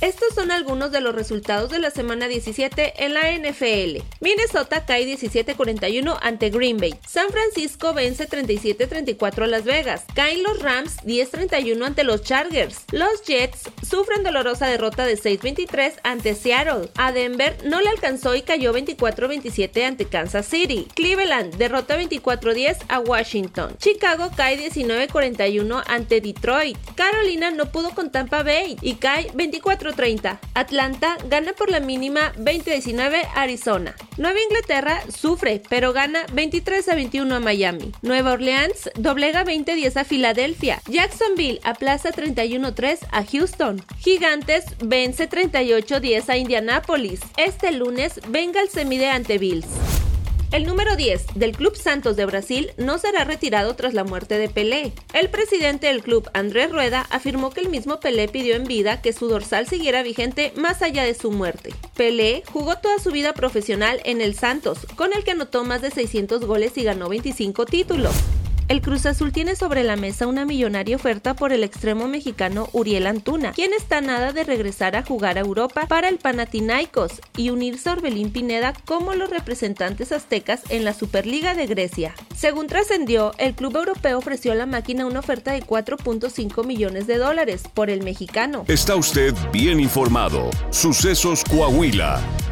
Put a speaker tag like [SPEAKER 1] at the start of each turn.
[SPEAKER 1] Estos son algunos de los resultados de la semana 17 en la NFL. Minnesota cae 17-41 ante Green Bay. San Francisco vence 37-34 a Las Vegas. Caen los Rams 10-31 ante los Chargers. Los Jets sufren dolorosa derrota de 6-23 ante Seattle. A Denver no le alcanzó y cayó 24-27 ante Kansas City. Cleveland derrota 24-10 a Washington. Chicago cae 19-41 ante Detroit. Carolina no pudo con Tampa Bay y cae 24-30. Atlanta gana por la mínima 20-19 a Arizona. Nueva Inglaterra sufre, pero gana 23 21 a Miami. Nueva Orleans doblega 20-10 a Filadelfia. Jacksonville aplaza 31-3 a Houston. Gigantes vence 38-10 a Indianapolis. Este lunes Bengals se mide ante Bills. El número 10 del Club Santos de Brasil no será retirado tras la muerte de Pelé. El presidente del club, Andrés Rueda, afirmó que el mismo Pelé pidió en vida que su dorsal siguiera vigente más allá de su muerte. Pelé jugó toda su vida profesional en el Santos, con el que anotó más de 600 goles y ganó 25 títulos. El Cruz Azul tiene sobre la mesa una millonaria oferta por el extremo mexicano Uriel Antuna, quien está nada de regresar a jugar a Europa para el Panathinaikos y unirse a Orbelín Pineda como los representantes aztecas en la Superliga de Grecia. Según trascendió, el club europeo ofreció a la máquina una oferta de 4.5 millones de dólares por el mexicano.
[SPEAKER 2] Está usted bien informado. Sucesos Coahuila.